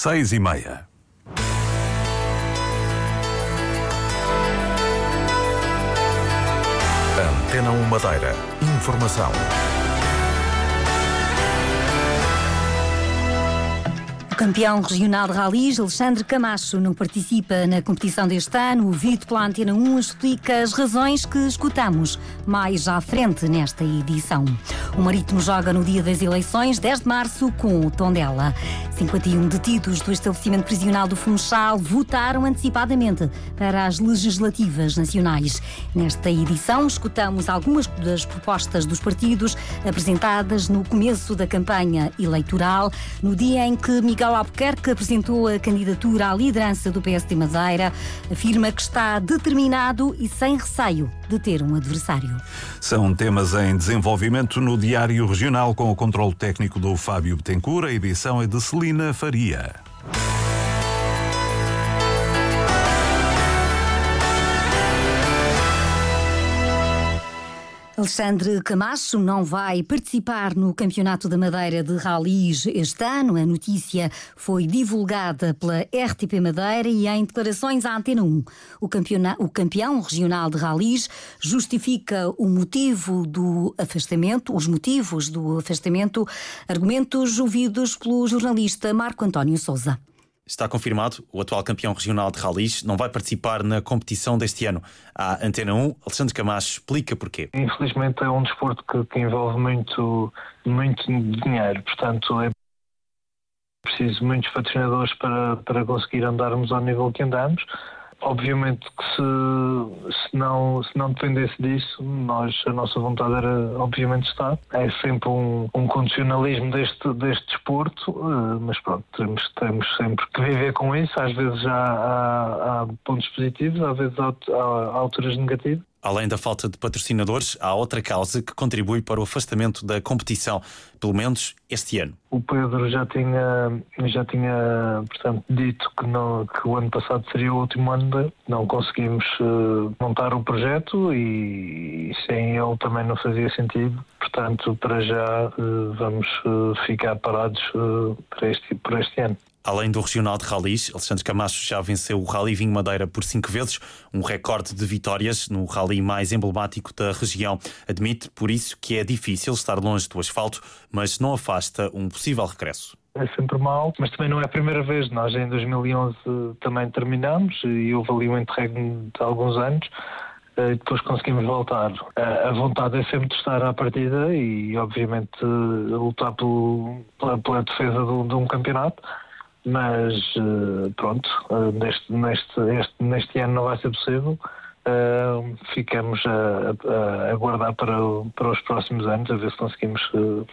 Seis e meia. Antena 1 Madeira. Informação. Campeão regional de ralis, Alexandre Camacho, não participa na competição deste ano. O Vito pela Antena 1 explica as razões que escutamos mais à frente nesta edição. O Marítimo joga no dia das eleições, 10 de março, com o Tondela. 51 detidos do estabelecimento prisional do Funchal votaram antecipadamente para as legislativas nacionais. Nesta edição, escutamos algumas das propostas dos partidos apresentadas no começo da campanha eleitoral, no dia em que Miguel Miguel Albuquerque apresentou a candidatura à liderança do PSD Madeira, afirma que está determinado e sem receio de ter um adversário. São temas em desenvolvimento no Diário Regional com o controle técnico do Fábio Betancourt. A edição é de Celina Faria. Alexandre Camacho não vai participar no Campeonato da Madeira de Ralis este ano. A notícia foi divulgada pela RTP Madeira e em declarações à Antena 1. O, o campeão regional de Ralis justifica o motivo do afastamento, os motivos do afastamento, argumentos ouvidos pelo jornalista Marco António Souza. Está confirmado, o atual campeão regional de ralis não vai participar na competição deste ano. A Antena 1, Alexandre Camacho explica porquê. Infelizmente é um desporto que, que envolve muito, muito dinheiro, portanto é preciso muitos patrocinadores para, para conseguir andarmos ao nível que andamos. Obviamente que se, se, não, se não dependesse disso, nós, a nossa vontade era obviamente estar. É sempre um, um condicionalismo deste, deste desporto, eh, mas pronto, temos, temos sempre que viver com isso. Às vezes há, há, há pontos positivos, às vezes há, há alturas negativas. Além da falta de patrocinadores, há outra causa que contribui para o afastamento da competição, pelo menos este ano. O Pedro já tinha, já tinha portanto, dito que, não, que o ano passado seria o último ano, não conseguimos uh, montar o projeto e, e, sem ele também não fazia sentido. Portanto, para já uh, vamos uh, ficar parados para este, por este ano. Além do regional de ralis, Alexandre Camacho já venceu o Rally Vinho Madeira por cinco vezes, um recorde de vitórias no rally mais emblemático da região. Admite, por isso, que é difícil estar longe do asfalto, mas não afasta um possível regresso é sempre mal, mas também não é a primeira vez. Nós em 2011 também terminamos e houve ali um interregno de alguns anos eh, e depois conseguimos voltar. A vontade é sempre de estar à partida e, obviamente, lutar pelo, pela, pela defesa de um campeonato mas eh, pronto, eh, neste, neste, este, neste ano não vai ser possível. Uh, ficamos a, a, aguardar para, para os próximos anos, a ver se conseguimos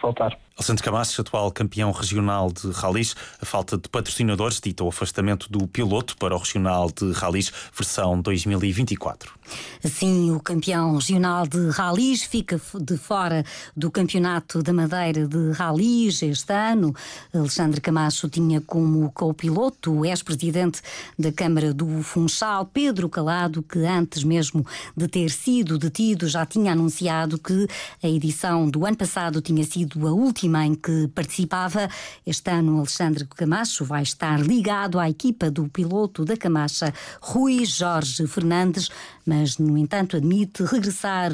voltar. Alexandre Camacho, atual campeão regional de ralis, a falta de patrocinadores dita o afastamento do piloto para o regional de ralis versão 2024. Assim, o campeão regional de ralis fica de fora do campeonato da Madeira de ralis este ano. Alexandre Camacho tinha como co-piloto o ex-presidente da Câmara do Funchal, Pedro Calado, que antes mesmo de ter sido detido já tinha anunciado que a edição do ano passado tinha sido a última em que participava. Este ano, Alexandre Camacho vai estar ligado à equipa do piloto da Camacha, Rui Jorge Fernandes, mas, no entanto, admite regressar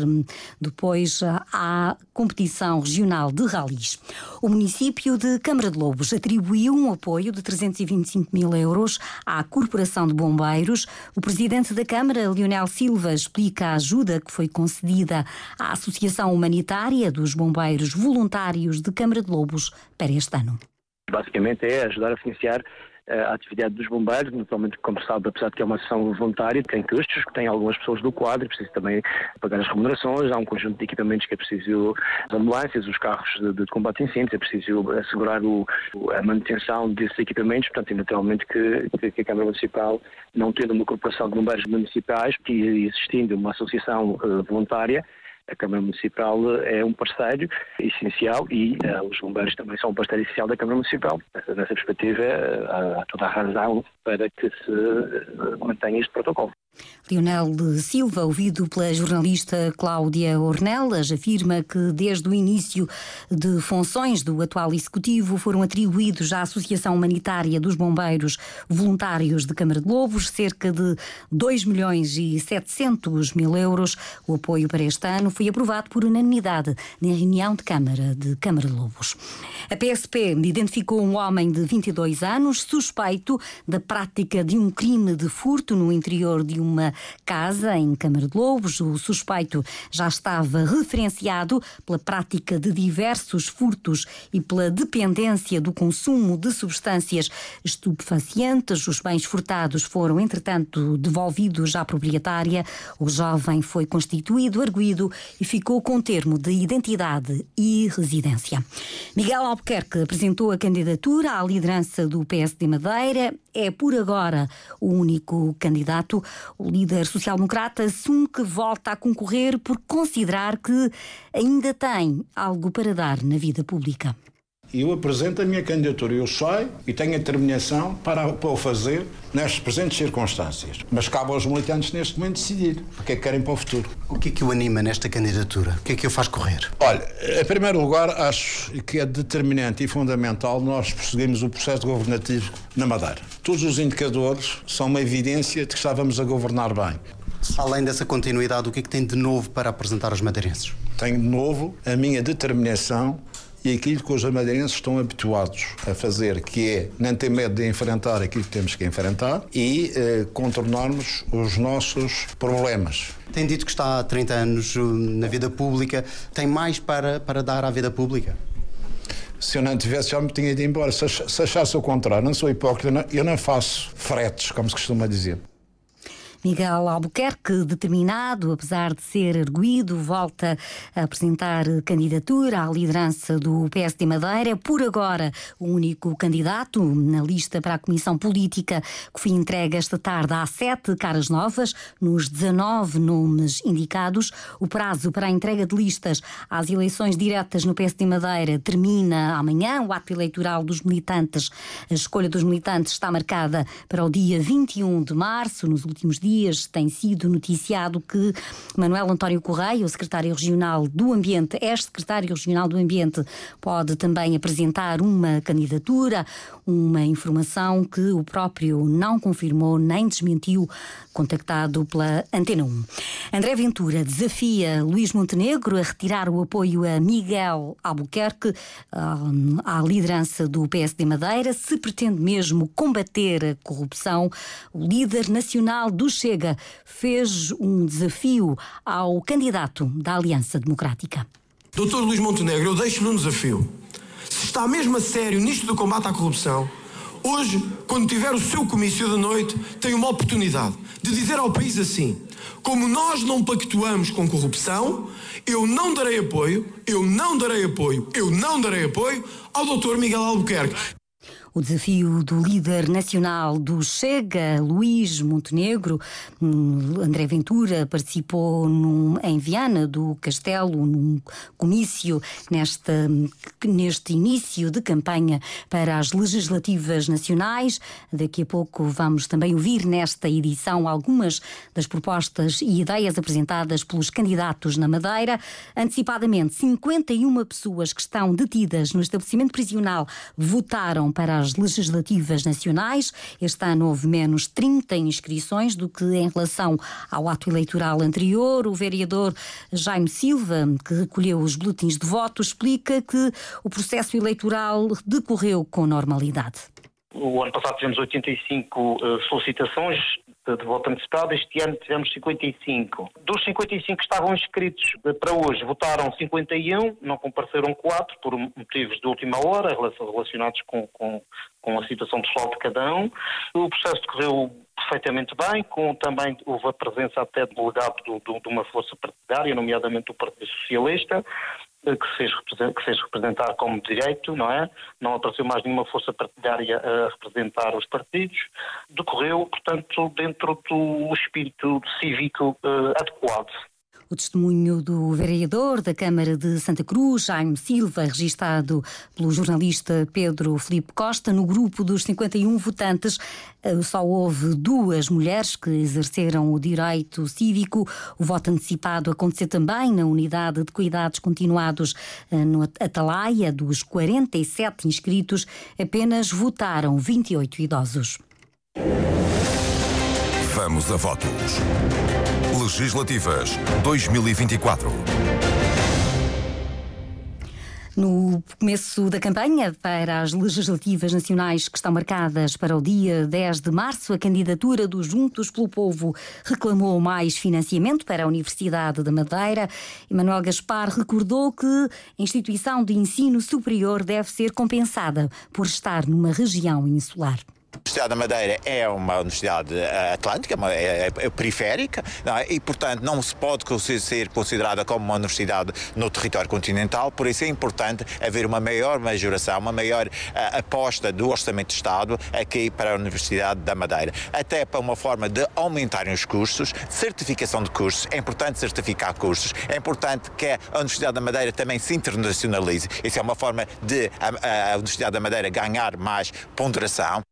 depois à competição regional de ralis. O município de Câmara de Lobos atribuiu um apoio de 325 mil euros à Corporação de Bombeiros. O presidente da Câmara, Leonel Silva, explica a ajuda que foi concedida à Associação Humanitária dos Bombeiros Voluntários de Câmara de Lobos para este ano. Basicamente é ajudar a financiar a atividade dos bombeiros, naturalmente, como sabe, apesar de que é uma ação voluntária, tem custos, que tem algumas pessoas do quadro, preciso também pagar as remunerações, há um conjunto de equipamentos que é preciso, as ambulâncias, os carros de, de combate a incêndios, é preciso assegurar o, a manutenção desses equipamentos, portanto, e naturalmente que, que, a Câmara Municipal, não tendo uma corporação de bombeiros municipais e existindo uma associação uh, voluntária, a Câmara Municipal é um parceiro essencial e uh, os bombeiros também são um parceiro essencial da Câmara Municipal. Nessa perspectiva, uh, há toda a razão para que se mantenha este protocolo. Leonel de Silva, ouvido pela jornalista Cláudia Ornelas, afirma que desde o início de funções do atual executivo foram atribuídos à Associação Humanitária dos Bombeiros Voluntários de Câmara de Lobos cerca de 2 milhões e 700 mil euros. O apoio para este ano foi aprovado por unanimidade na reunião de Câmara de Câmara de Lobos. A PSP identificou um homem de 22 anos suspeito da prática de um crime de furto no interior de uma casa em Câmara de Lobos. O suspeito já estava referenciado pela prática de diversos furtos e pela dependência do consumo de substâncias estupefacientes. Os bens furtados foram, entretanto, devolvidos à proprietária. O jovem foi constituído, arguído e ficou com termo de identidade e residência. Miguel Albuquerque apresentou a candidatura à liderança do PSD Madeira. É por agora o único candidato. O líder social-democrata assume que volta a concorrer por considerar que ainda tem algo para dar na vida pública. Eu apresento a minha candidatura, eu sei e tenho a determinação para, para o fazer nestas presentes circunstâncias. Mas cabe aos militantes neste momento decidir o que é que querem para o futuro. O que é que o anima nesta candidatura? O que é que o faz correr? Olha, em primeiro lugar, acho que é determinante e fundamental nós prosseguirmos o processo governativo na Madeira. Todos os indicadores são uma evidência de que estávamos a governar bem. Além dessa continuidade, o que é que tem de novo para apresentar aos madeirenses? Tenho de novo a minha determinação e aquilo que os madeirenses estão habituados a fazer, que é não ter medo de enfrentar aquilo que temos que enfrentar e eh, contornarmos os nossos problemas. Tem dito que está há 30 anos uh, na vida pública. Tem mais para, para dar à vida pública? Se eu não tivesse, já me tinha ido embora. Se, se achasse o contrário, não sou hipócrita, eu não faço fretes, como se costuma dizer. Miguel Albuquerque, determinado, apesar de ser erguido, volta a apresentar candidatura à liderança do PSD Madeira. Por agora, o único candidato na lista para a Comissão Política que foi entregue esta tarde há sete caras novas, nos 19 nomes indicados. O prazo para a entrega de listas às eleições diretas no PSD Madeira termina amanhã. O ato eleitoral dos militantes, a escolha dos militantes está marcada para o dia 21 de março, nos últimos dias dias tem sido noticiado que Manuel António Correia, o secretário regional do Ambiente, ex-secretário regional do Ambiente, pode também apresentar uma candidatura, uma informação que o próprio não confirmou nem desmentiu, contactado pela Antena 1. André Ventura desafia Luís Montenegro a retirar o apoio a Miguel Albuquerque à liderança do PSD Madeira, se pretende mesmo combater a corrupção. O líder nacional dos Chega fez um desafio ao candidato da Aliança Democrática. Doutor Luís Montenegro, eu deixo-lhe um desafio. Se está mesmo a sério nisto do combate à corrupção, hoje, quando tiver o seu comício da noite, tem uma oportunidade de dizer ao país assim: como nós não pactuamos com corrupção, eu não darei apoio, eu não darei apoio, eu não darei apoio ao doutor Miguel Albuquerque. O desafio do líder nacional do Chega, Luís Montenegro, hum, André Ventura, participou num, em Viana do Castelo, num comício nesta, neste início de campanha para as legislativas nacionais. Daqui a pouco vamos também ouvir nesta edição algumas das propostas e ideias apresentadas pelos candidatos na Madeira. Antecipadamente, 51 pessoas que estão detidas no estabelecimento prisional votaram para as legislativas nacionais. Este ano houve menos 30 inscrições do que em relação ao ato eleitoral anterior. O vereador Jaime Silva, que recolheu os boletins de voto, explica que o processo eleitoral decorreu com normalidade. O ano passado tivemos 85 eh, solicitações de voto antecipado, este ano tivemos 55. Dos 55 que estavam inscritos para hoje, votaram 51, não compareceram 4 por motivos de última hora relacionados com, com, com a situação pessoal de cada um. O processo decorreu perfeitamente bem, com também houve a presença até de delegado do, do, de uma força partidária, nomeadamente do Partido Socialista, que se, fez, que fez representar como direito, não é? Não apareceu mais nenhuma força partidária a representar os partidos. Decorreu, portanto, dentro do espírito cívico uh, adequado. O testemunho do vereador da Câmara de Santa Cruz, Jaime Silva, registado pelo jornalista Pedro Felipe Costa, no grupo dos 51 votantes, eh, só houve duas mulheres que exerceram o direito cívico. O voto antecipado aconteceu também na unidade de cuidados continuados eh, no Atalaia. Dos 47 inscritos, apenas votaram 28 idosos. Vamos a votos. Legislativas 2024. No começo da campanha para as legislativas nacionais que estão marcadas para o dia 10 de março, a candidatura dos Juntos pelo Povo reclamou mais financiamento para a Universidade da Madeira. Emanuel Gaspar recordou que a instituição de ensino superior deve ser compensada por estar numa região insular. Universidade da Madeira é uma universidade eh, atlântica, é, é, é periférica, é? e, portanto, não se pode ser considerada como uma universidade no território continental, por isso é importante haver uma maior majoração, uma maior uh, aposta do Orçamento de Estado aqui para a Universidade da Madeira. Até para uma forma de aumentarem os cursos, certificação de cursos, é importante certificar cursos, é importante que a Universidade da Madeira também se internacionalize. Isso é uma forma de a, a Universidade da Madeira ganhar mais ponderação.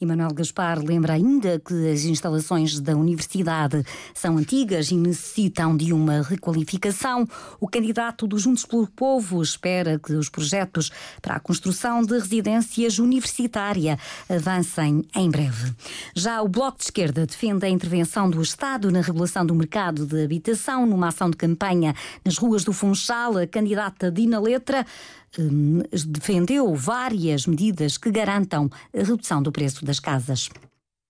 Emanuel Gaspar lembra ainda que as instalações da universidade são antigas e necessitam de uma requalificação. O candidato dos Juntos pelo Povo espera que os projetos para a construção de residências universitária avancem em breve. Já o Bloco de Esquerda defende a intervenção do Estado na regulação do mercado de habitação numa ação de campanha nas ruas do Funchal. A candidata Dina Letra defendeu várias medidas que garantam a redução do preço das casas.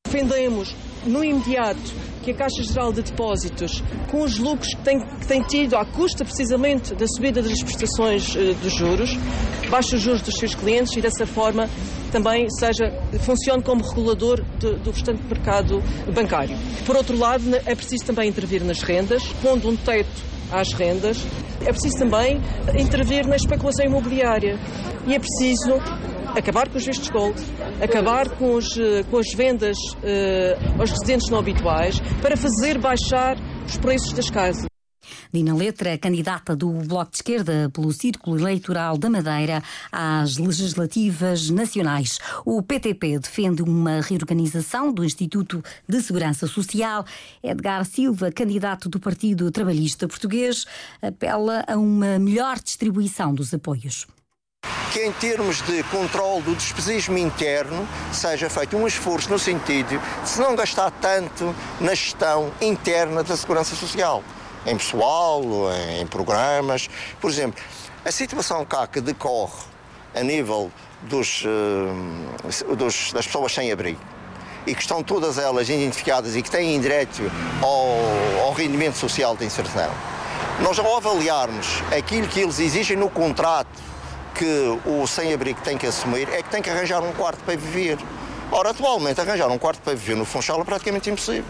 Defendemos no imediato que a Caixa Geral de Depósitos, com os lucros que tem, que tem tido à custa precisamente da subida das prestações uh, dos juros, baixe os juros dos seus clientes e dessa forma também seja, funcione como regulador do restante mercado bancário. Por outro lado, é preciso também intervir nas rendas, pondo um teto às rendas. É preciso também intervir na especulação imobiliária e é preciso acabar com os vistos gold, acabar com, os, eh, com as vendas uh, aos residentes não habituais para fazer baixar os preços das casas. Dina Letra, candidata do Bloco de Esquerda pelo Círculo Eleitoral da Madeira às legislativas nacionais. O PTP defende uma reorganização do Instituto de Segurança Social. Edgar Silva, candidato do Partido Trabalhista Português, apela a uma melhor distribuição dos apoios que em termos de controle do despesismo interno seja feito um esforço no sentido de se não gastar tanto na gestão interna da segurança social em pessoal, em, programas. Por exemplo, a situação cá que decorre a nível dos, uh, dos, das pessoas sem abrigo e que estão todas elas identificadas e que têm direito ao, ao rendimento social de inserção, nós ao avaliarmos aquilo que eles exigem no contrato que o sem-abrigo tem que assumir, é que tem que arranjar um quarto para viver. Ora, atualmente, arranjar um quarto para viver no Funchal é praticamente impossível.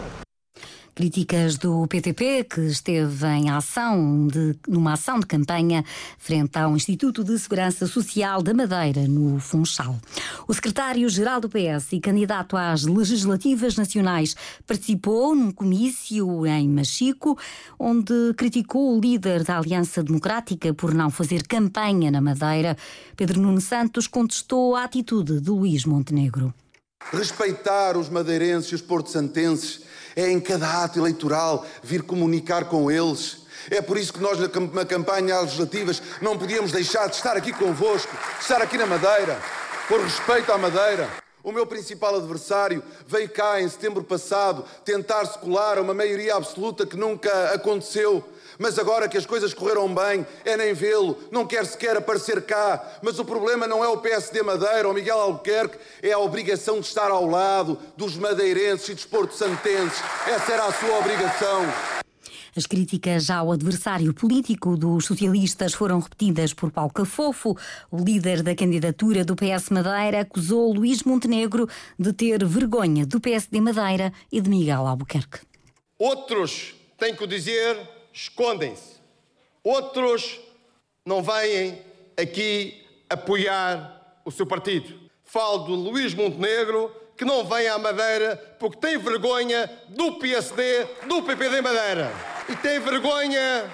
Críticas do PTP, que esteve em ação de, numa ação de campanha frente ao Instituto de Segurança Social da Madeira, no Funchal. O secretário-geral do PS e candidato às legislativas nacionais participou num comício em Machico, onde criticou o líder da Aliança Democrática por não fazer campanha na Madeira. Pedro Nuno Santos contestou a atitude de Luís Montenegro. Respeitar os madeirenses e os porto-santenses é em cada ato eleitoral vir comunicar com eles. É por isso que nós, na campanha às legislativas, não podíamos deixar de estar aqui convosco, estar aqui na Madeira, por respeito à Madeira. O meu principal adversário veio cá em setembro passado tentar secular uma maioria absoluta que nunca aconteceu mas agora que as coisas correram bem, é nem vê-lo, não quer sequer aparecer cá. Mas o problema não é o PSD Madeira ou Miguel Albuquerque, é a obrigação de estar ao lado dos madeirenses e dos porto-santenses. Essa era a sua obrigação. As críticas ao adversário político dos socialistas foram repetidas por Paulo Cafofo. O líder da candidatura do PS Madeira acusou Luís Montenegro de ter vergonha do PSD Madeira e de Miguel Albuquerque. Outros têm que dizer escondem-se. Outros não vêm aqui apoiar o seu partido. Falo do Luís Montenegro, que não vem à Madeira porque tem vergonha do PSD, do PPD Madeira. E tem vergonha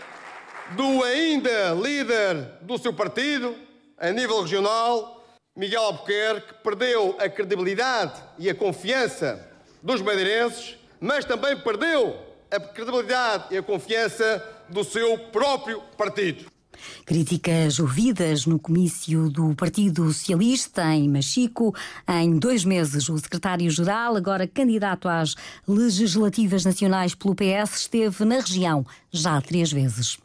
do ainda líder do seu partido, a nível regional, Miguel Albuquerque, que perdeu a credibilidade e a confiança dos madeirenses, mas também perdeu a credibilidade e a confiança do seu próprio partido. Críticas ouvidas no comício do Partido Socialista em Machico. Em dois meses, o secretário-geral, agora candidato às legislativas nacionais pelo PS, esteve na região já três vezes.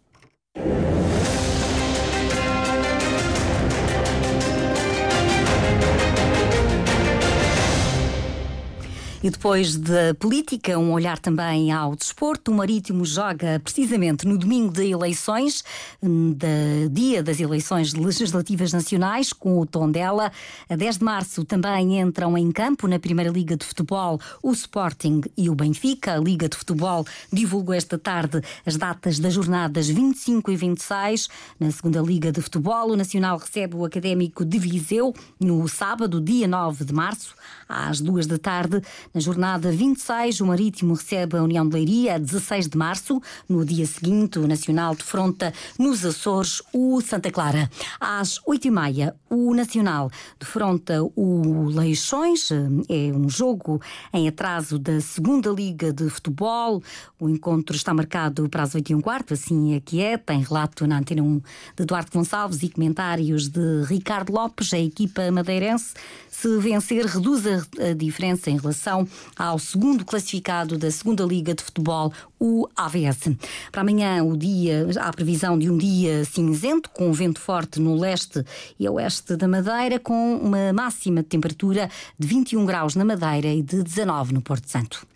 E depois da política, um olhar também ao desporto. O Marítimo joga precisamente no domingo de eleições, hum, da dia das eleições legislativas nacionais, com o tom dela. A 10 de março também entram em campo na Primeira Liga de Futebol o Sporting e o Benfica. A Liga de Futebol divulgou esta tarde as datas das jornadas 25 e 26. Na Segunda Liga de Futebol, o Nacional recebe o Académico de Viseu no sábado, dia 9 de março, às duas da tarde. Na jornada 26, o Marítimo recebe a União de Leiria a 16 de março. No dia seguinte, o Nacional defronta nos Açores o Santa Clara. Às 8h30, o Nacional defronta o Leixões. É um jogo em atraso da segunda Liga de Futebol. O encontro está marcado para as 8 h quarto, assim é que é. Tem relato na Antena 1 de Eduardo Gonçalves e comentários de Ricardo Lopes. A equipa madeirense, se vencer, reduz a diferença em relação ao segundo classificado da segunda Liga de Futebol, o AVS. Para amanhã, o dia, há previsão de um dia cinzento, com vento forte no leste e oeste da Madeira, com uma máxima de temperatura de 21 graus na Madeira e de 19 no Porto Santo.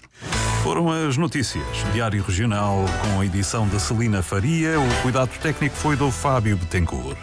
Foram as notícias. Diário Regional com a edição da Celina Faria. O cuidado técnico foi do Fábio Betancourt.